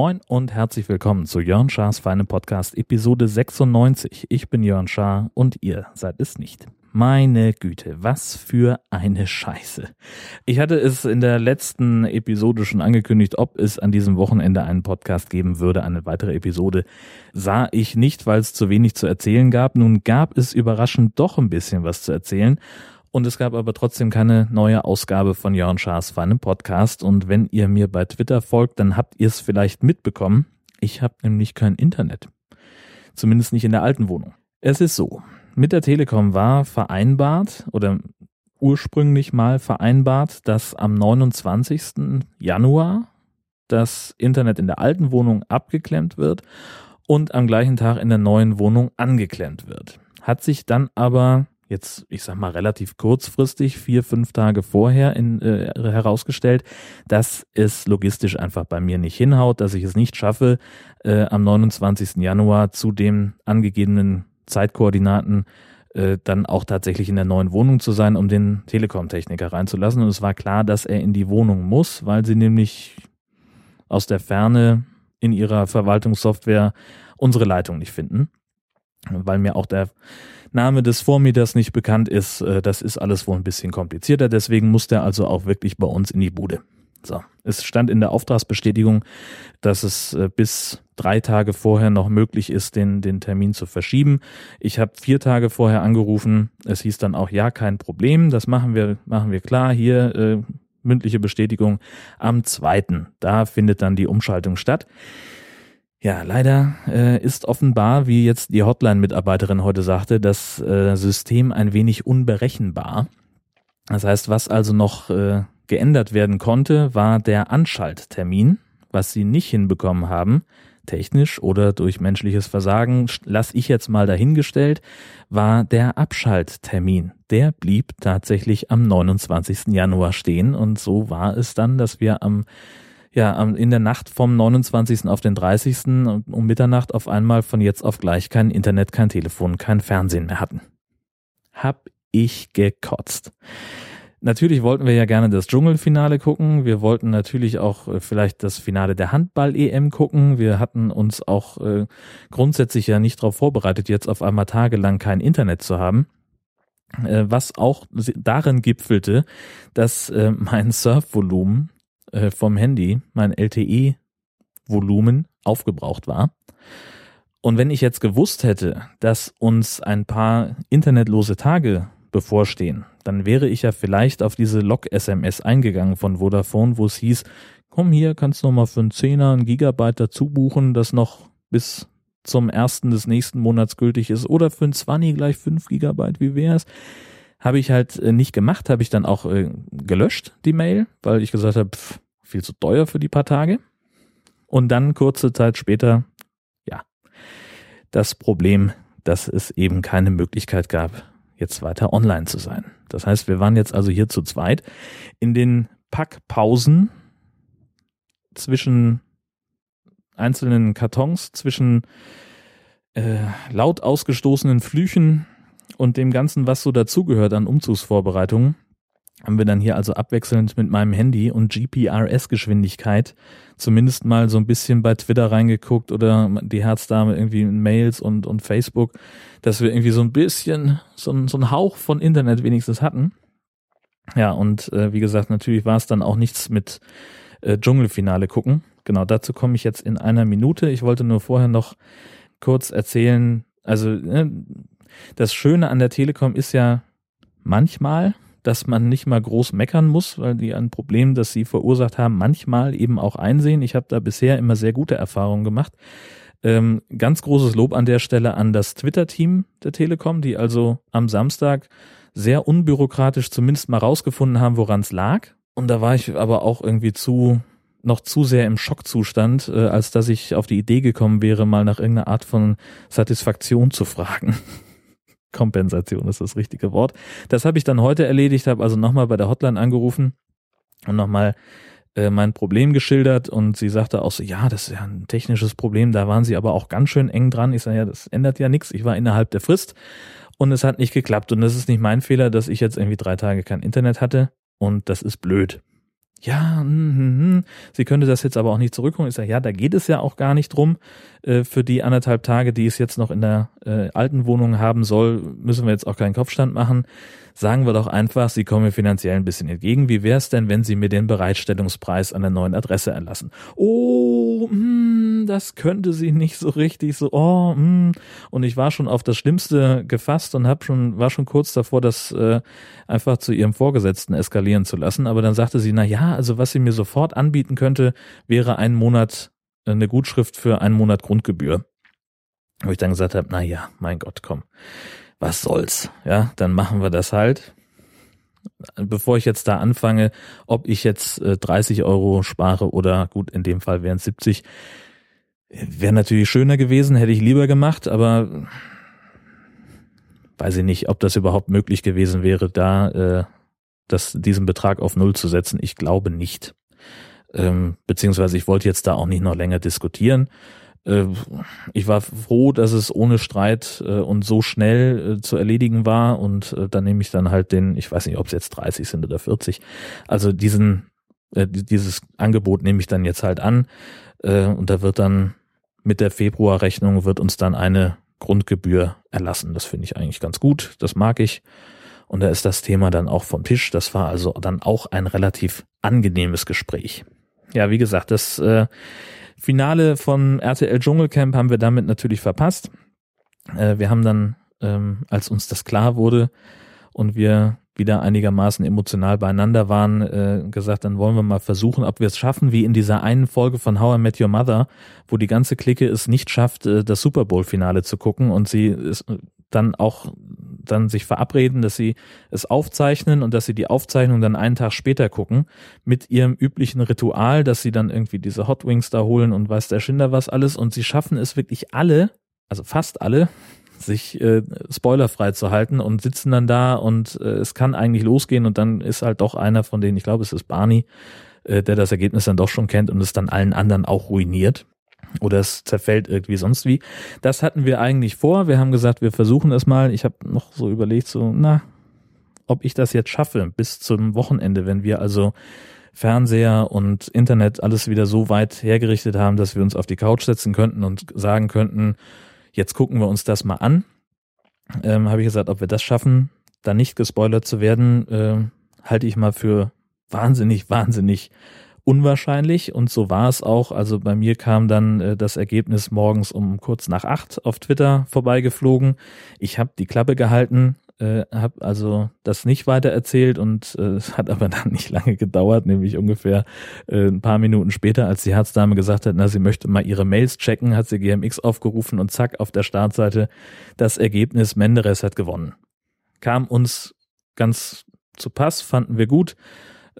Moin und herzlich willkommen zu Jörn Schars Feine Podcast Episode 96. Ich bin Jörn Schaar und ihr seid es nicht. Meine Güte, was für eine Scheiße. Ich hatte es in der letzten Episode schon angekündigt, ob es an diesem Wochenende einen Podcast geben würde. Eine weitere Episode sah ich nicht, weil es zu wenig zu erzählen gab. Nun gab es überraschend doch ein bisschen was zu erzählen. Und es gab aber trotzdem keine neue Ausgabe von Jörn Schaas Feinem Podcast. Und wenn ihr mir bei Twitter folgt, dann habt ihr es vielleicht mitbekommen. Ich habe nämlich kein Internet. Zumindest nicht in der alten Wohnung. Es ist so. Mit der Telekom war vereinbart oder ursprünglich mal vereinbart, dass am 29. Januar das Internet in der alten Wohnung abgeklemmt wird und am gleichen Tag in der neuen Wohnung angeklemmt wird. Hat sich dann aber jetzt, ich sag mal, relativ kurzfristig, vier, fünf Tage vorher in, äh, herausgestellt, dass es logistisch einfach bei mir nicht hinhaut, dass ich es nicht schaffe, äh, am 29. Januar zu den angegebenen Zeitkoordinaten äh, dann auch tatsächlich in der neuen Wohnung zu sein, um den Telekom-Techniker reinzulassen. Und es war klar, dass er in die Wohnung muss, weil sie nämlich aus der Ferne in ihrer Verwaltungssoftware unsere Leitung nicht finden. Weil mir auch der Name des Vormieters nicht bekannt ist, äh, das ist alles wohl ein bisschen komplizierter. Deswegen muss der also auch wirklich bei uns in die Bude. So, es stand in der Auftragsbestätigung, dass es äh, bis drei Tage vorher noch möglich ist, den, den Termin zu verschieben. Ich habe vier Tage vorher angerufen. Es hieß dann auch, ja, kein Problem, das machen wir, machen wir klar. Hier äh, mündliche Bestätigung am zweiten. Da findet dann die Umschaltung statt. Ja, leider äh, ist offenbar, wie jetzt die Hotline-Mitarbeiterin heute sagte, das äh, System ein wenig unberechenbar. Das heißt, was also noch äh, geändert werden konnte, war der Anschalttermin. Was sie nicht hinbekommen haben, technisch oder durch menschliches Versagen, lass ich jetzt mal dahingestellt, war der Abschalttermin. Der blieb tatsächlich am 29. Januar stehen und so war es dann, dass wir am ja, in der Nacht vom 29. auf den 30. um Mitternacht auf einmal von jetzt auf gleich kein Internet, kein Telefon, kein Fernsehen mehr hatten. Hab ich gekotzt. Natürlich wollten wir ja gerne das Dschungelfinale gucken. Wir wollten natürlich auch äh, vielleicht das Finale der Handball-EM gucken. Wir hatten uns auch äh, grundsätzlich ja nicht darauf vorbereitet, jetzt auf einmal tagelang kein Internet zu haben. Äh, was auch darin gipfelte, dass mein Surfvolumen vom Handy, mein LTE-Volumen aufgebraucht war. Und wenn ich jetzt gewusst hätte, dass uns ein paar internetlose Tage bevorstehen, dann wäre ich ja vielleicht auf diese Log-SMS eingegangen von Vodafone, wo es hieß, komm hier, kannst du noch mal für einen Zehner ein Gigabyte dazu buchen, das noch bis zum ersten des nächsten Monats gültig ist oder für ein 20 gleich 5 Gigabyte, wie wär's? Habe ich halt äh, nicht gemacht, habe ich dann auch äh, gelöscht, die Mail, weil ich gesagt habe, viel zu teuer für die paar Tage. Und dann kurze Zeit später, ja, das Problem, dass es eben keine Möglichkeit gab, jetzt weiter online zu sein. Das heißt, wir waren jetzt also hier zu zweit. In den Packpausen zwischen einzelnen Kartons, zwischen äh, laut ausgestoßenen Flüchen und dem Ganzen, was so dazugehört an Umzugsvorbereitungen, haben wir dann hier also abwechselnd mit meinem Handy und GPRS-Geschwindigkeit zumindest mal so ein bisschen bei Twitter reingeguckt oder die Herzdame irgendwie in Mails und, und Facebook, dass wir irgendwie so ein bisschen, so so ein Hauch von Internet wenigstens hatten. Ja, und äh, wie gesagt, natürlich war es dann auch nichts mit äh, Dschungelfinale gucken. Genau, dazu komme ich jetzt in einer Minute. Ich wollte nur vorher noch kurz erzählen, also äh, das Schöne an der Telekom ist ja manchmal, dass man nicht mal groß meckern muss, weil die ein Problem, das sie verursacht haben, manchmal eben auch einsehen. Ich habe da bisher immer sehr gute Erfahrungen gemacht. Ähm, ganz großes Lob an der Stelle an das Twitter-Team der Telekom, die also am Samstag sehr unbürokratisch zumindest mal rausgefunden haben, woran es lag. Und da war ich aber auch irgendwie zu noch zu sehr im Schockzustand, äh, als dass ich auf die Idee gekommen wäre, mal nach irgendeiner Art von Satisfaktion zu fragen. Kompensation ist das richtige Wort. Das habe ich dann heute erledigt, habe also nochmal bei der Hotline angerufen und nochmal äh, mein Problem geschildert und sie sagte auch so, ja, das ist ja ein technisches Problem, da waren sie aber auch ganz schön eng dran. Ich sage, ja, das ändert ja nichts. Ich war innerhalb der Frist und es hat nicht geklappt. Und das ist nicht mein Fehler, dass ich jetzt irgendwie drei Tage kein Internet hatte und das ist blöd ja, hm, hm. sie könnte das jetzt aber auch nicht zurückholen. Ich sage, ja, da geht es ja auch gar nicht drum. Äh, für die anderthalb Tage, die es jetzt noch in der äh, alten Wohnung haben soll, müssen wir jetzt auch keinen Kopfstand machen. Sagen wir doch einfach, Sie kommen mir finanziell ein bisschen entgegen. Wie wäre es denn, wenn Sie mir den Bereitstellungspreis an der neuen Adresse erlassen? Oh, mh, das könnte sie nicht so richtig. So, oh, mh. und ich war schon auf das Schlimmste gefasst und hab schon war schon kurz davor, das äh, einfach zu ihrem Vorgesetzten eskalieren zu lassen. Aber dann sagte sie, na ja, also was sie mir sofort anbieten könnte, wäre ein Monat äh, eine Gutschrift für einen Monat Grundgebühr. Wo ich dann gesagt habe, na ja, mein Gott, komm was soll's, ja, dann machen wir das halt. Bevor ich jetzt da anfange, ob ich jetzt äh, 30 Euro spare oder gut, in dem Fall wären es 70, wäre natürlich schöner gewesen, hätte ich lieber gemacht, aber weiß ich nicht, ob das überhaupt möglich gewesen wäre, da äh, das, diesen Betrag auf Null zu setzen. Ich glaube nicht. Ähm, beziehungsweise ich wollte jetzt da auch nicht noch länger diskutieren. Äh, ich war froh, dass es ohne Streit äh, und so schnell äh, zu erledigen war und dann nehme ich dann halt den, ich weiß nicht, ob es jetzt 30 sind oder 40, also diesen, dieses Angebot nehme ich dann jetzt halt an und da wird dann mit der Februarrechnung wird uns dann eine Grundgebühr erlassen. Das finde ich eigentlich ganz gut, das mag ich. Und da ist das Thema dann auch vom Tisch. Das war also dann auch ein relativ angenehmes Gespräch. Ja, wie gesagt, das äh, Finale von RTL Dschungelcamp haben wir damit natürlich verpasst. Äh, wir haben dann, ähm, als uns das klar wurde und wir wieder einigermaßen emotional beieinander waren, äh, gesagt, dann wollen wir mal versuchen, ob wir es schaffen, wie in dieser einen Folge von How I Met Your Mother, wo die ganze Clique es nicht schafft, äh, das Super Bowl-Finale zu gucken und sie es dann auch dann sich verabreden, dass sie es aufzeichnen und dass sie die Aufzeichnung dann einen Tag später gucken mit ihrem üblichen Ritual, dass sie dann irgendwie diese Hot Wings da holen und weiß der Schinder was alles. Und sie schaffen es wirklich alle, also fast alle, sich äh, spoilerfrei zu halten und sitzen dann da und äh, es kann eigentlich losgehen und dann ist halt doch einer von denen, ich glaube es ist Barney, äh, der das Ergebnis dann doch schon kennt und es dann allen anderen auch ruiniert oder es zerfällt irgendwie sonst wie. Das hatten wir eigentlich vor. Wir haben gesagt, wir versuchen es mal. Ich habe noch so überlegt, so, na, ob ich das jetzt schaffe bis zum Wochenende, wenn wir also Fernseher und Internet alles wieder so weit hergerichtet haben, dass wir uns auf die Couch setzen könnten und sagen könnten, jetzt gucken wir uns das mal an. Ähm, habe ich gesagt, ob wir das schaffen, da nicht gespoilert zu werden, äh, halte ich mal für wahnsinnig, wahnsinnig unwahrscheinlich und so war es auch. Also bei mir kam dann äh, das Ergebnis morgens um kurz nach acht auf Twitter vorbeigeflogen. Ich habe die Klappe gehalten, äh, habe also das nicht weiter erzählt und äh, es hat aber dann nicht lange gedauert, nämlich ungefähr äh, ein paar Minuten später, als die Herzdame gesagt hat, na sie möchte mal ihre Mails checken, hat sie GMX aufgerufen und zack auf der Startseite das Ergebnis Menderes hat gewonnen. Kam uns ganz zu Pass, fanden wir gut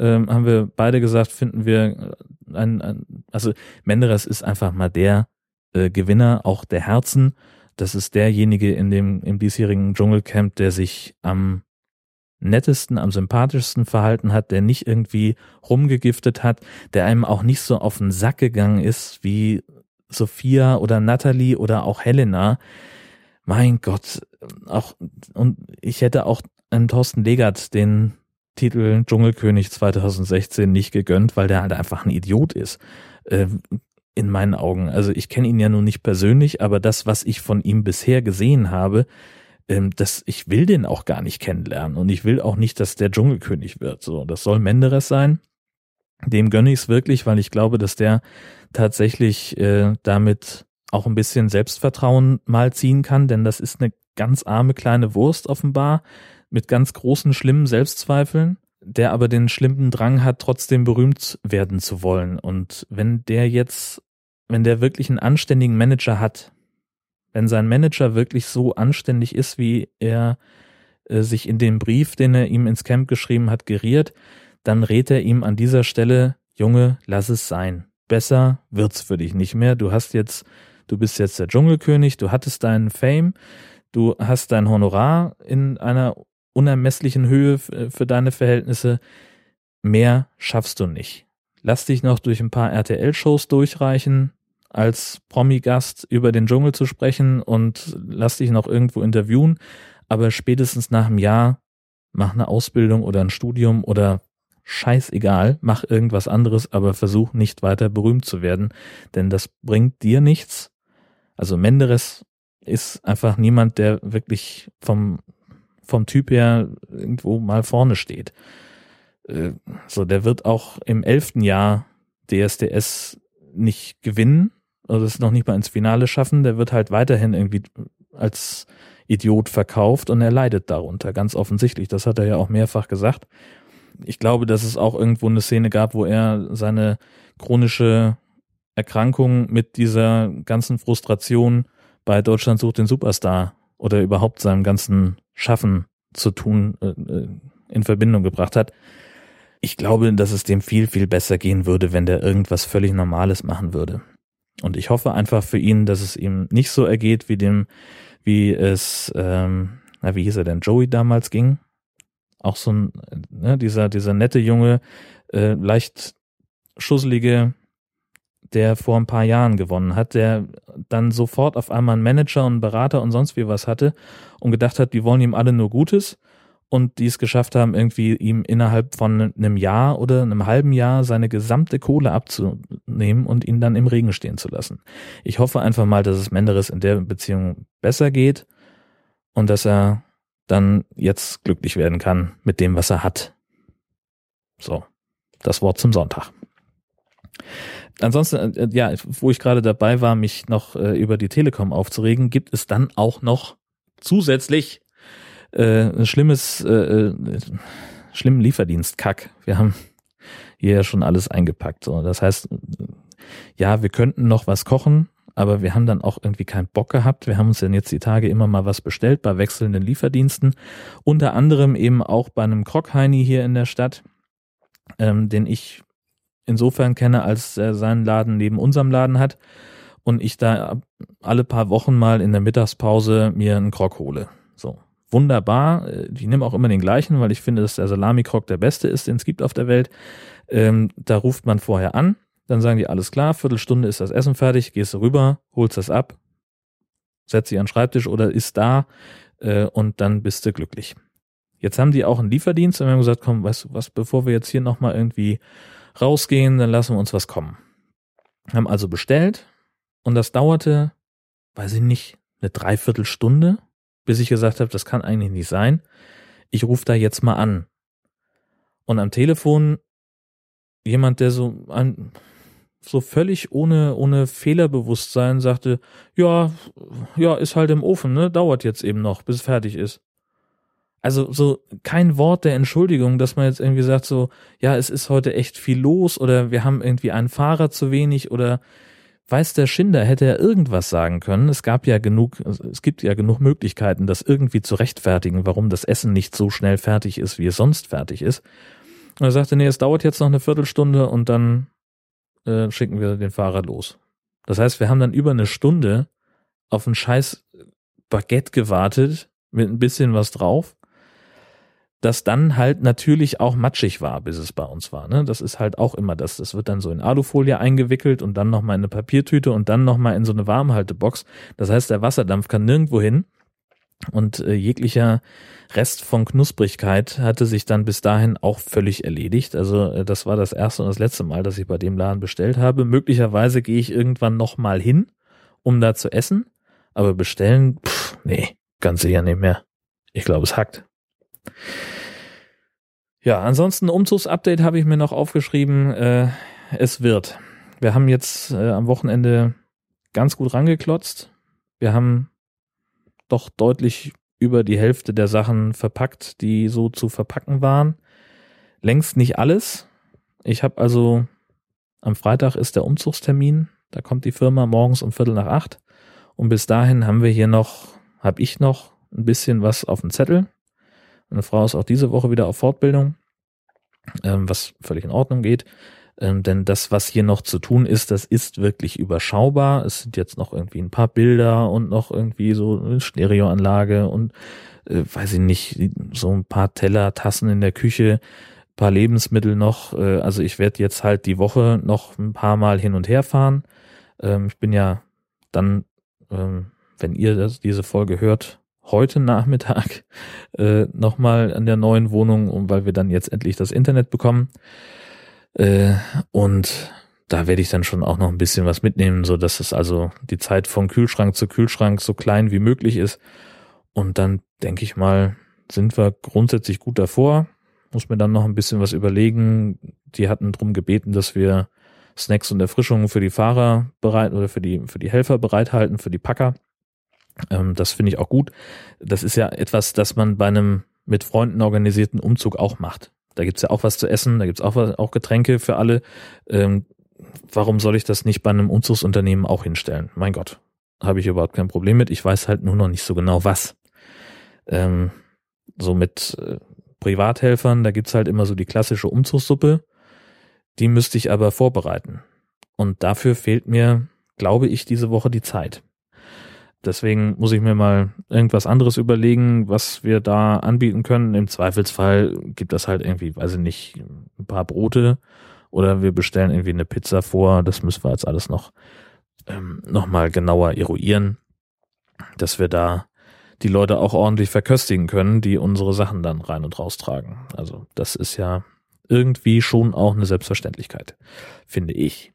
ähm, haben wir beide gesagt, finden wir äh, ein, ein also Menderes ist einfach mal der äh, Gewinner, auch der Herzen. Das ist derjenige in dem im diesjährigen Dschungelcamp, der sich am nettesten, am sympathischsten verhalten hat, der nicht irgendwie rumgegiftet hat, der einem auch nicht so auf den Sack gegangen ist wie Sophia oder Natalie oder auch Helena. Mein Gott, auch und ich hätte auch einen Thorsten Legert den Titel Dschungelkönig 2016 nicht gegönnt, weil der halt einfach ein Idiot ist. Äh, in meinen Augen. Also ich kenne ihn ja nun nicht persönlich, aber das, was ich von ihm bisher gesehen habe, ähm, das, ich will den auch gar nicht kennenlernen und ich will auch nicht, dass der Dschungelkönig wird. So, das soll Menderes sein. Dem gönne ich es wirklich, weil ich glaube, dass der tatsächlich äh, damit auch ein bisschen Selbstvertrauen mal ziehen kann, denn das ist eine ganz arme kleine Wurst offenbar, mit ganz großen, schlimmen Selbstzweifeln, der aber den schlimmen Drang hat, trotzdem berühmt werden zu wollen. Und wenn der jetzt, wenn der wirklich einen anständigen Manager hat, wenn sein Manager wirklich so anständig ist, wie er äh, sich in dem Brief, den er ihm ins Camp geschrieben hat, geriert, dann rät er ihm an dieser Stelle, Junge, lass es sein. Besser wird's für dich nicht mehr. Du hast jetzt, du bist jetzt der Dschungelkönig, du hattest deinen Fame, du hast dein Honorar in einer unermesslichen Höhe für deine Verhältnisse. Mehr schaffst du nicht. lass dich noch durch ein paar RTL-Shows durchreichen, als Promi-Gast über den Dschungel zu sprechen und lass dich noch irgendwo interviewen, aber spätestens nach einem Jahr mach eine Ausbildung oder ein Studium oder scheißegal, mach irgendwas anderes, aber versuch nicht weiter berühmt zu werden, denn das bringt dir nichts. Also Menderes ist einfach niemand, der wirklich vom, vom Typ her irgendwo mal vorne steht. Äh, so, der wird auch im elften Jahr DSDS nicht gewinnen, also es noch nicht mal ins Finale schaffen, der wird halt weiterhin irgendwie als Idiot verkauft und er leidet darunter, ganz offensichtlich. Das hat er ja auch mehrfach gesagt. Ich glaube, dass es auch irgendwo eine Szene gab, wo er seine chronische Erkrankung mit dieser ganzen Frustration bei Deutschland sucht den Superstar oder überhaupt seinem ganzen Schaffen zu tun äh, äh in Verbindung gebracht hat. Ich glaube, dass es dem viel, viel besser gehen würde, wenn der irgendwas völlig Normales machen würde. Und ich hoffe einfach für ihn, dass es ihm nicht so ergeht, wie dem, wie es, ähm, na, wie hieß er denn, Joey damals ging. Auch so ein, ne, dieser, dieser nette Junge, äh, leicht schusselige, der vor ein paar Jahren gewonnen hat, der dann sofort auf einmal einen Manager und einen Berater und sonst wie was hatte und gedacht hat, die wollen ihm alle nur Gutes und die es geschafft haben, irgendwie ihm innerhalb von einem Jahr oder einem halben Jahr seine gesamte Kohle abzunehmen und ihn dann im Regen stehen zu lassen. Ich hoffe einfach mal, dass es Menderes in der Beziehung besser geht und dass er dann jetzt glücklich werden kann mit dem, was er hat. So, das Wort zum Sonntag. Ansonsten, äh, ja, wo ich gerade dabei war, mich noch äh, über die Telekom aufzuregen, gibt es dann auch noch zusätzlich äh, ein schlimmes, äh, äh, schlimmen Lieferdienst-Kack. Wir haben hier ja schon alles eingepackt. So. Das heißt, ja, wir könnten noch was kochen, aber wir haben dann auch irgendwie keinen Bock gehabt. Wir haben uns dann jetzt die Tage immer mal was bestellt bei wechselnden Lieferdiensten. Unter anderem eben auch bei einem Krockheini hier in der Stadt, ähm, den ich insofern kenne, als er seinen Laden neben unserem Laden hat und ich da alle paar Wochen mal in der Mittagspause mir einen Krog hole. So wunderbar. Ich nehme auch immer den gleichen, weil ich finde, dass der Salami-Krog der beste ist, den es gibt auf der Welt. Ähm, da ruft man vorher an, dann sagen die, alles klar, Viertelstunde ist das Essen fertig, gehst du rüber, holst das ab, setzt dich an den Schreibtisch oder ist da äh, und dann bist du glücklich. Jetzt haben die auch einen Lieferdienst und wir haben gesagt, komm, weißt du was, bevor wir jetzt hier nochmal irgendwie rausgehen, dann lassen wir uns was kommen. Haben also bestellt und das dauerte, weiß ich nicht, eine Dreiviertelstunde bis ich gesagt habe, das kann eigentlich nicht sein. Ich rufe da jetzt mal an. Und am Telefon jemand, der so ein, so völlig ohne, ohne Fehlerbewusstsein sagte, ja, ja, ist halt im Ofen, ne, dauert jetzt eben noch, bis es fertig ist. Also so kein Wort der Entschuldigung, dass man jetzt irgendwie sagt so, ja, es ist heute echt viel los oder wir haben irgendwie einen Fahrer zu wenig oder weiß der Schinder, hätte er irgendwas sagen können. Es gab ja genug, es gibt ja genug Möglichkeiten, das irgendwie zu rechtfertigen, warum das Essen nicht so schnell fertig ist, wie es sonst fertig ist. Und er sagte, nee, es dauert jetzt noch eine Viertelstunde und dann äh, schicken wir den Fahrer los. Das heißt, wir haben dann über eine Stunde auf ein scheiß Baguette gewartet mit ein bisschen was drauf das dann halt natürlich auch matschig war, bis es bei uns war. Ne? Das ist halt auch immer das. Das wird dann so in Alufolie eingewickelt und dann nochmal in eine Papiertüte und dann nochmal in so eine Warmhaltebox. Das heißt, der Wasserdampf kann nirgendwo hin. Und äh, jeglicher Rest von Knusprigkeit hatte sich dann bis dahin auch völlig erledigt. Also äh, das war das erste und das letzte Mal, dass ich bei dem Laden bestellt habe. Möglicherweise gehe ich irgendwann nochmal hin, um da zu essen. Aber bestellen, pff, nee, ganz sicher nicht mehr. Ich glaube, es hackt. Ja, ansonsten Umzugsupdate habe ich mir noch aufgeschrieben. Äh, es wird. Wir haben jetzt äh, am Wochenende ganz gut rangeklotzt. Wir haben doch deutlich über die Hälfte der Sachen verpackt, die so zu verpacken waren. Längst nicht alles. Ich habe also am Freitag ist der Umzugstermin. Da kommt die Firma morgens um Viertel nach acht. Und bis dahin haben wir hier noch, habe ich noch ein bisschen was auf dem Zettel. Meine Frau ist auch diese Woche wieder auf Fortbildung, ähm, was völlig in Ordnung geht. Ähm, denn das, was hier noch zu tun ist, das ist wirklich überschaubar. Es sind jetzt noch irgendwie ein paar Bilder und noch irgendwie so eine Stereoanlage und äh, weiß ich nicht, so ein paar Teller, Tassen in der Küche, paar Lebensmittel noch. Äh, also ich werde jetzt halt die Woche noch ein paar Mal hin und her fahren. Ähm, ich bin ja dann, ähm, wenn ihr das, diese Folge hört, heute Nachmittag äh, nochmal an der neuen Wohnung, weil wir dann jetzt endlich das Internet bekommen. Äh, und da werde ich dann schon auch noch ein bisschen was mitnehmen, so dass es also die Zeit von Kühlschrank zu Kühlschrank so klein wie möglich ist. Und dann denke ich mal, sind wir grundsätzlich gut davor. Muss mir dann noch ein bisschen was überlegen. Die hatten drum gebeten, dass wir Snacks und Erfrischungen für die Fahrer bereit oder für die, für die Helfer bereithalten, für die Packer. Ähm, das finde ich auch gut. Das ist ja etwas, das man bei einem mit Freunden organisierten Umzug auch macht. Da gibt's ja auch was zu essen, da gibt's auch, auch Getränke für alle. Ähm, warum soll ich das nicht bei einem Umzugsunternehmen auch hinstellen? Mein Gott, habe ich überhaupt kein Problem mit. Ich weiß halt nur noch nicht so genau was. Ähm, so mit äh, Privathelfern, da gibt's halt immer so die klassische Umzugssuppe. Die müsste ich aber vorbereiten. Und dafür fehlt mir, glaube ich, diese Woche die Zeit. Deswegen muss ich mir mal irgendwas anderes überlegen, was wir da anbieten können. Im Zweifelsfall gibt das halt irgendwie, weiß ich nicht, ein paar Brote oder wir bestellen irgendwie eine Pizza vor. Das müssen wir jetzt alles noch, ähm, noch mal genauer eruieren, dass wir da die Leute auch ordentlich verköstigen können, die unsere Sachen dann rein und raustragen. Also das ist ja irgendwie schon auch eine Selbstverständlichkeit, finde ich.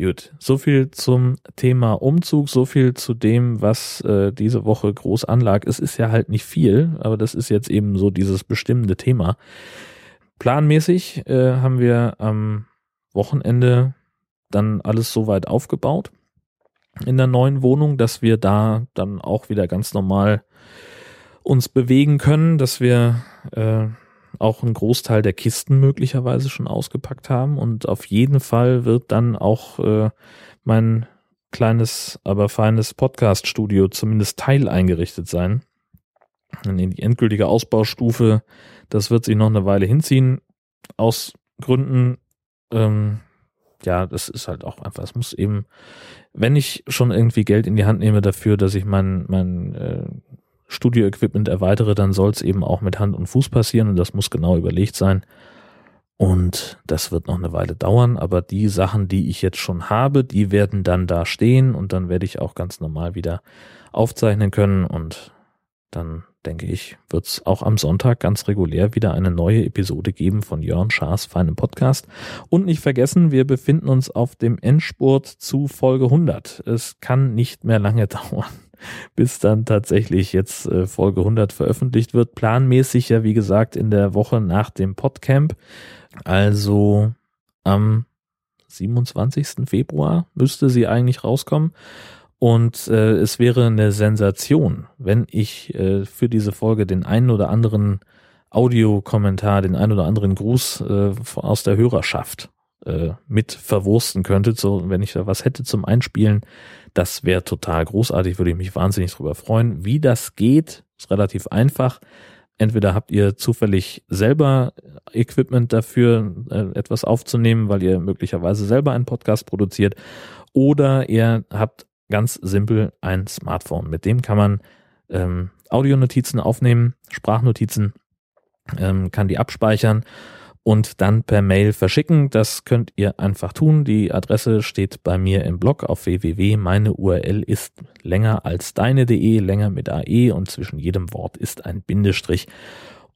Gut, so viel zum Thema Umzug, so viel zu dem, was äh, diese Woche groß anlag. Es ist ja halt nicht viel, aber das ist jetzt eben so dieses bestimmende Thema. Planmäßig äh, haben wir am Wochenende dann alles soweit aufgebaut in der neuen Wohnung, dass wir da dann auch wieder ganz normal uns bewegen können, dass wir äh, auch einen Großteil der Kisten möglicherweise schon ausgepackt haben und auf jeden Fall wird dann auch äh, mein kleines, aber feines Podcast-Studio zumindest teil eingerichtet sein. In die endgültige Ausbaustufe das wird sich noch eine Weile hinziehen. Aus Gründen, ähm, ja, das ist halt auch einfach, es muss eben, wenn ich schon irgendwie Geld in die Hand nehme dafür, dass ich mein, mein äh, Studio-Equipment erweitere, dann soll es eben auch mit Hand und Fuß passieren und das muss genau überlegt sein. Und das wird noch eine Weile dauern, aber die Sachen, die ich jetzt schon habe, die werden dann da stehen und dann werde ich auch ganz normal wieder aufzeichnen können und dann denke ich, wird es auch am Sonntag ganz regulär wieder eine neue Episode geben von Jörn Schaas feinem Podcast. Und nicht vergessen, wir befinden uns auf dem Endspurt zu Folge 100. Es kann nicht mehr lange dauern, bis dann tatsächlich jetzt äh, Folge 100 veröffentlicht wird. Planmäßig ja, wie gesagt, in der Woche nach dem Podcamp. Also am 27. Februar müsste sie eigentlich rauskommen. Und äh, es wäre eine Sensation, wenn ich äh, für diese Folge den einen oder anderen Audiokommentar, den einen oder anderen Gruß äh, aus der Hörerschaft äh, mit verwursten könnte, so wenn ich da was hätte zum Einspielen. Das wäre total großartig, würde ich mich wahnsinnig drüber freuen. Wie das geht, ist relativ einfach. Entweder habt ihr zufällig selber Equipment dafür, äh, etwas aufzunehmen, weil ihr möglicherweise selber einen Podcast produziert, oder ihr habt ganz simpel ein Smartphone. Mit dem kann man ähm, Audionotizen aufnehmen, Sprachnotizen, ähm, kann die abspeichern und dann per Mail verschicken. Das könnt ihr einfach tun. Die Adresse steht bei mir im Blog auf www. URL ist länger als deine.de, länger mit AE und zwischen jedem Wort ist ein Bindestrich.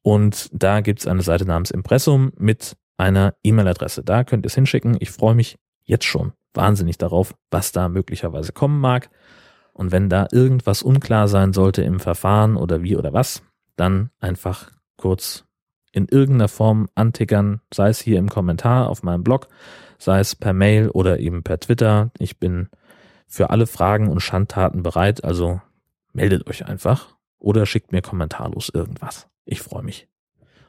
Und da gibt's eine Seite namens Impressum mit einer E-Mail-Adresse. Da könnt ihr es hinschicken. Ich freue mich jetzt schon wahnsinnig darauf, was da möglicherweise kommen mag. Und wenn da irgendwas unklar sein sollte im Verfahren oder wie oder was, dann einfach kurz in irgendeiner Form antickern, sei es hier im Kommentar auf meinem Blog, sei es per Mail oder eben per Twitter. Ich bin für alle Fragen und Schandtaten bereit, also meldet euch einfach oder schickt mir kommentarlos irgendwas. Ich freue mich.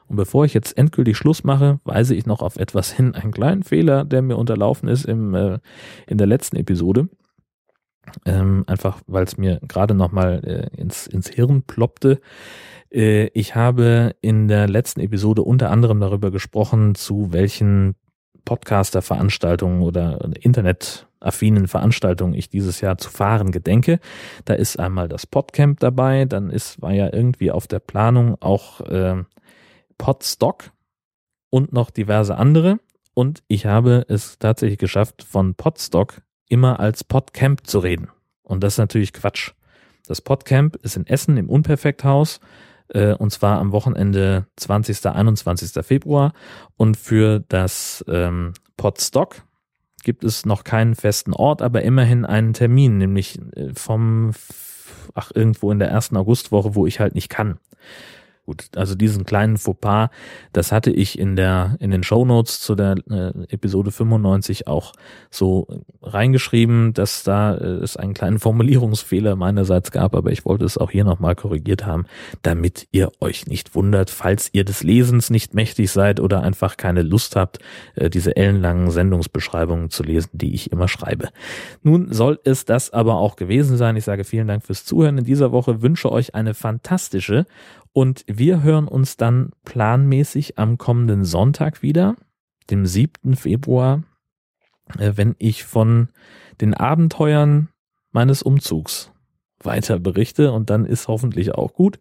Und bevor ich jetzt endgültig Schluss mache, weise ich noch auf etwas hin, einen kleinen Fehler, der mir unterlaufen ist im, äh, in der letzten Episode. Ähm, einfach, weil es mir gerade nochmal äh, ins, ins Hirn ploppte. Äh, ich habe in der letzten Episode unter anderem darüber gesprochen, zu welchen Podcaster-Veranstaltungen oder internetaffinen Veranstaltungen ich dieses Jahr zu fahren gedenke. Da ist einmal das Podcamp dabei, dann ist, war ja irgendwie auf der Planung auch äh, Podstock und noch diverse andere. Und ich habe es tatsächlich geschafft, von Podstock immer als Podcamp zu reden. Und das ist natürlich Quatsch. Das Podcamp ist in Essen im Unperfekthaus äh, und zwar am Wochenende 20. 21. Februar. Und für das ähm, Podstock gibt es noch keinen festen Ort, aber immerhin einen Termin, nämlich äh, vom, ach, irgendwo in der ersten Augustwoche, wo ich halt nicht kann. Gut, also diesen kleinen Fauxpas, das hatte ich in der in den Show Notes zu der äh, Episode 95 auch so reingeschrieben, dass da äh, es einen kleinen Formulierungsfehler meinerseits gab, aber ich wollte es auch hier nochmal korrigiert haben, damit ihr euch nicht wundert, falls ihr des Lesens nicht mächtig seid oder einfach keine Lust habt, äh, diese ellenlangen Sendungsbeschreibungen zu lesen, die ich immer schreibe. Nun soll es das aber auch gewesen sein. Ich sage vielen Dank fürs Zuhören in dieser Woche, wünsche euch eine fantastische und wir hören uns dann planmäßig am kommenden Sonntag wieder, dem 7. Februar, äh, wenn ich von den Abenteuern meines Umzugs weiter berichte und dann ist hoffentlich auch gut.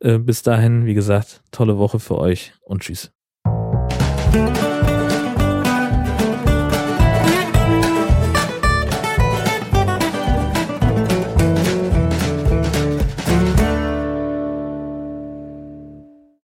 Äh, bis dahin, wie gesagt, tolle Woche für euch und tschüss.